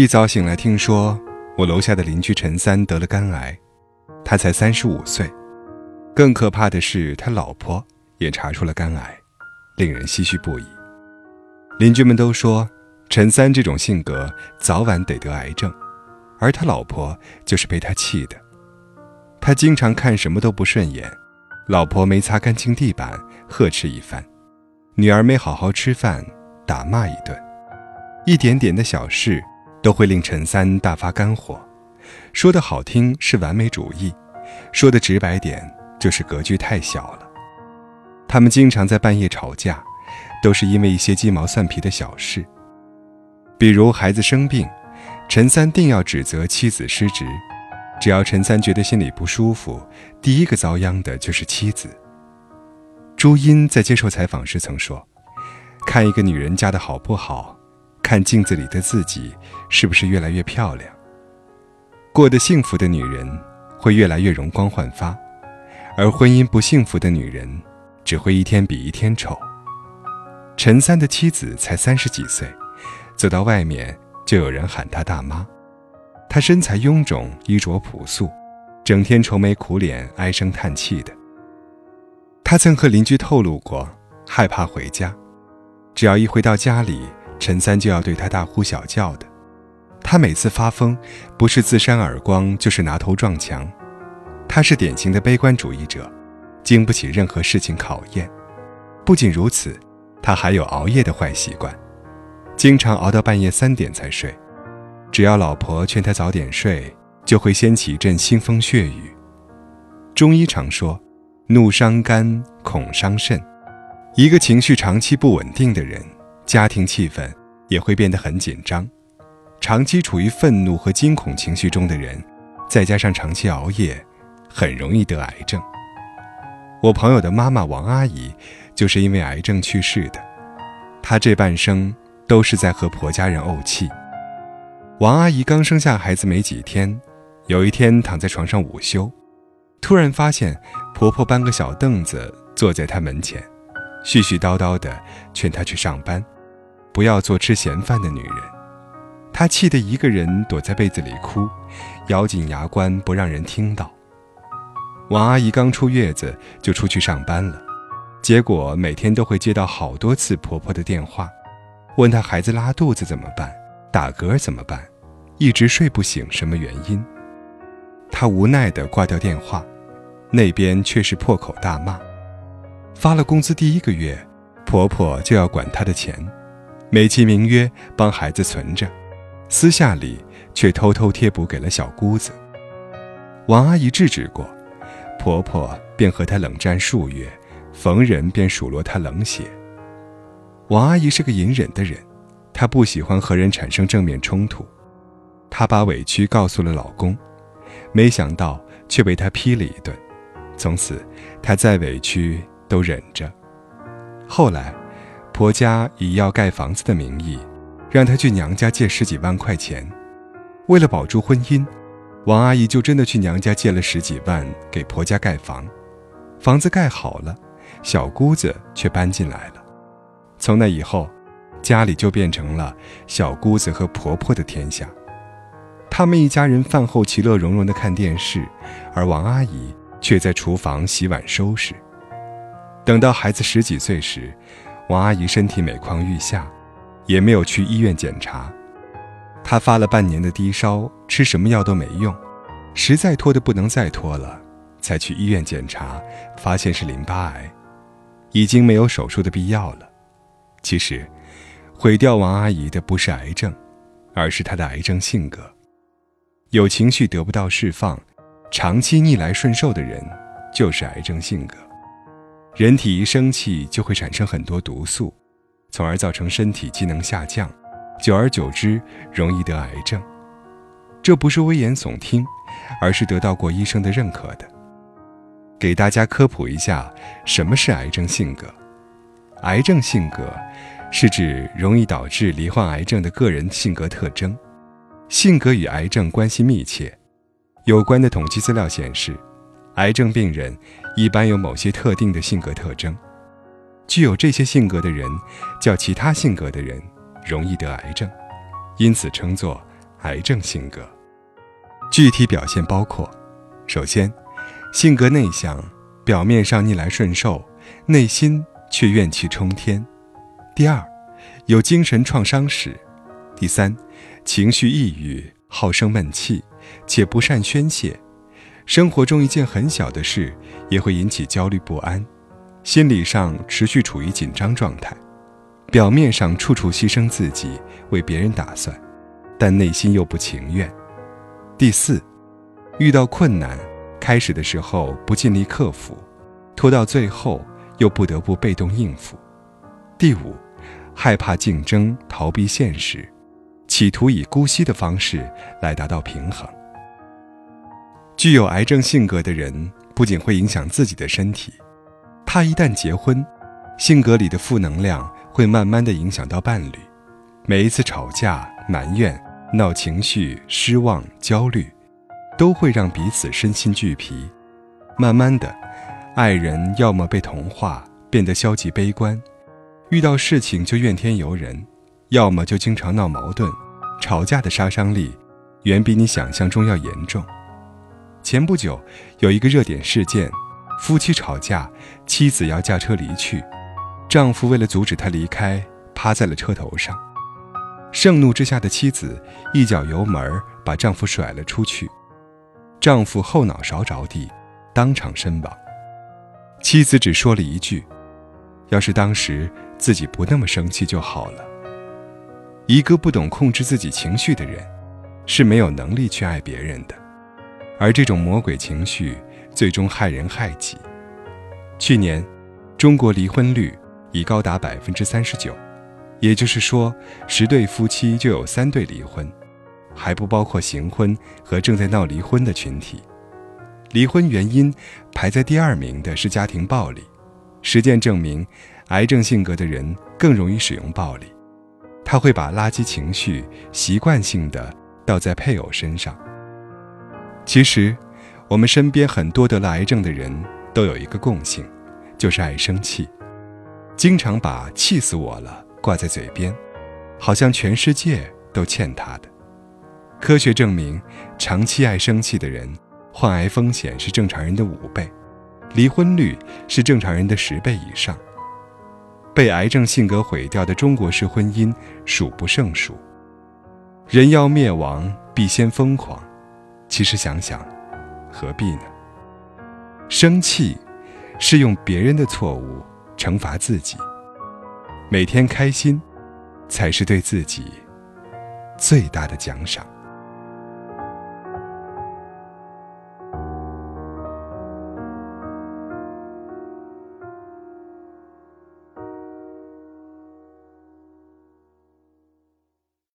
一早醒来，听说我楼下的邻居陈三得了肝癌，他才三十五岁。更可怕的是，他老婆也查出了肝癌，令人唏嘘不已。邻居们都说，陈三这种性格早晚得得癌症，而他老婆就是被他气的。他经常看什么都不顺眼，老婆没擦干净地板，呵斥一番；女儿没好好吃饭，打骂一顿。一点点的小事，都会令陈三大发肝火。说的好听是完美主义，说的直白点。就是格局太小了。他们经常在半夜吵架，都是因为一些鸡毛蒜皮的小事。比如孩子生病，陈三定要指责妻子失职。只要陈三觉得心里不舒服，第一个遭殃的就是妻子。朱茵在接受采访时曾说：“看一个女人嫁的好不好，看镜子里的自己是不是越来越漂亮。过得幸福的女人会越来越容光焕发。”而婚姻不幸福的女人，只会一天比一天丑。陈三的妻子才三十几岁，走到外面就有人喊她大妈。她身材臃肿，衣着朴素，整天愁眉苦脸、唉声叹气的。她曾和邻居透露过，害怕回家，只要一回到家里，陈三就要对他大呼小叫的。他每次发疯，不是自扇耳光，就是拿头撞墙。他是典型的悲观主义者，经不起任何事情考验。不仅如此，他还有熬夜的坏习惯，经常熬到半夜三点才睡。只要老婆劝他早点睡，就会掀起一阵腥风血雨。中医常说，怒伤肝，恐伤肾。一个情绪长期不稳定的人，家庭气氛也会变得很紧张。长期处于愤怒和惊恐情绪中的人，再加上长期熬夜。很容易得癌症。我朋友的妈妈王阿姨就是因为癌症去世的，她这半生都是在和婆家人怄气。王阿姨刚生下孩子没几天，有一天躺在床上午休，突然发现婆婆搬个小凳子坐在她门前，絮絮叨叨地劝她去上班，不要做吃闲饭的女人。她气得一个人躲在被子里哭，咬紧牙关不让人听到。王阿姨刚出月子就出去上班了，结果每天都会接到好多次婆婆的电话，问她孩子拉肚子怎么办，打嗝怎么办，一直睡不醒什么原因。她无奈地挂掉电话，那边却是破口大骂。发了工资第一个月，婆婆就要管她的钱，美其名曰帮孩子存着，私下里却偷偷贴补给了小姑子。王阿姨制止过。婆婆便和她冷战数月，逢人便数落她冷血。王阿姨是个隐忍的人，她不喜欢和人产生正面冲突，她把委屈告诉了老公，没想到却被他批了一顿。从此，她再委屈都忍着。后来，婆家以要盖房子的名义，让她去娘家借十几万块钱，为了保住婚姻。王阿姨就真的去娘家借了十几万给婆家盖房，房子盖好了，小姑子却搬进来了。从那以后，家里就变成了小姑子和婆婆的天下。他们一家人饭后其乐融融地看电视，而王阿姨却在厨房洗碗收拾。等到孩子十几岁时，王阿姨身体每况愈下，也没有去医院检查。她发了半年的低烧，吃什么药都没用，实在拖得不能再拖了，才去医院检查，发现是淋巴癌，已经没有手术的必要了。其实，毁掉王阿姨的不是癌症，而是她的癌症性格。有情绪得不到释放，长期逆来顺受的人，就是癌症性格。人体一生气就会产生很多毒素，从而造成身体机能下降。久而久之，容易得癌症。这不是危言耸听，而是得到过医生的认可的。给大家科普一下，什么是癌症性格？癌症性格是指容易导致罹患癌症的个人性格特征。性格与癌症关系密切。有关的统计资料显示，癌症病人一般有某些特定的性格特征。具有这些性格的人，较其他性格的人。容易得癌症，因此称作癌症性格。具体表现包括：首先，性格内向，表面上逆来顺受，内心却怨气冲天；第二，有精神创伤史；第三，情绪抑郁，好生闷气，且不善宣泄。生活中一件很小的事也会引起焦虑不安，心理上持续处于紧张状态，表面上处处牺牲自己为别人打算，但内心又不情愿。第四，遇到困难，开始的时候不尽力克服，拖到最后又不得不被动应付。第五，害怕竞争，逃避现实，企图以姑息的方式来达到平衡。具有癌症性格的人不仅会影响自己的身体，他一旦结婚，性格里的负能量会慢慢的影响到伴侣。每一次吵架、埋怨、闹情绪、失望、焦虑，都会让彼此身心俱疲。慢慢的，爱人要么被同化，变得消极悲观，遇到事情就怨天尤人；要么就经常闹矛盾，吵架的杀伤力远比你想象中要严重。前不久，有一个热点事件：夫妻吵架，妻子要驾车离去，丈夫为了阻止她离开，趴在了车头上。盛怒之下的妻子一脚油门把丈夫甩了出去，丈夫后脑勺着地，当场身亡。妻子只说了一句：“要是当时自己不那么生气就好了。”一个不懂控制自己情绪的人，是没有能力去爱别人的。而这种魔鬼情绪最终害人害己。去年，中国离婚率已高达百分之三十九，也就是说，十对夫妻就有三对离婚，还不包括行婚和正在闹离婚的群体。离婚原因排在第二名的是家庭暴力。实践证明，癌症性格的人更容易使用暴力，他会把垃圾情绪习惯性的倒在配偶身上。其实，我们身边很多得了癌症的人都有一个共性，就是爱生气，经常把“气死我了”挂在嘴边，好像全世界都欠他的。科学证明，长期爱生气的人，患癌风险是正常人的五倍，离婚率是正常人的十倍以上。被癌症性格毁掉的中国式婚姻数不胜数。人要灭亡，必先疯狂。其实想想，何必呢？生气是用别人的错误惩罚自己。每天开心，才是对自己最大的奖赏。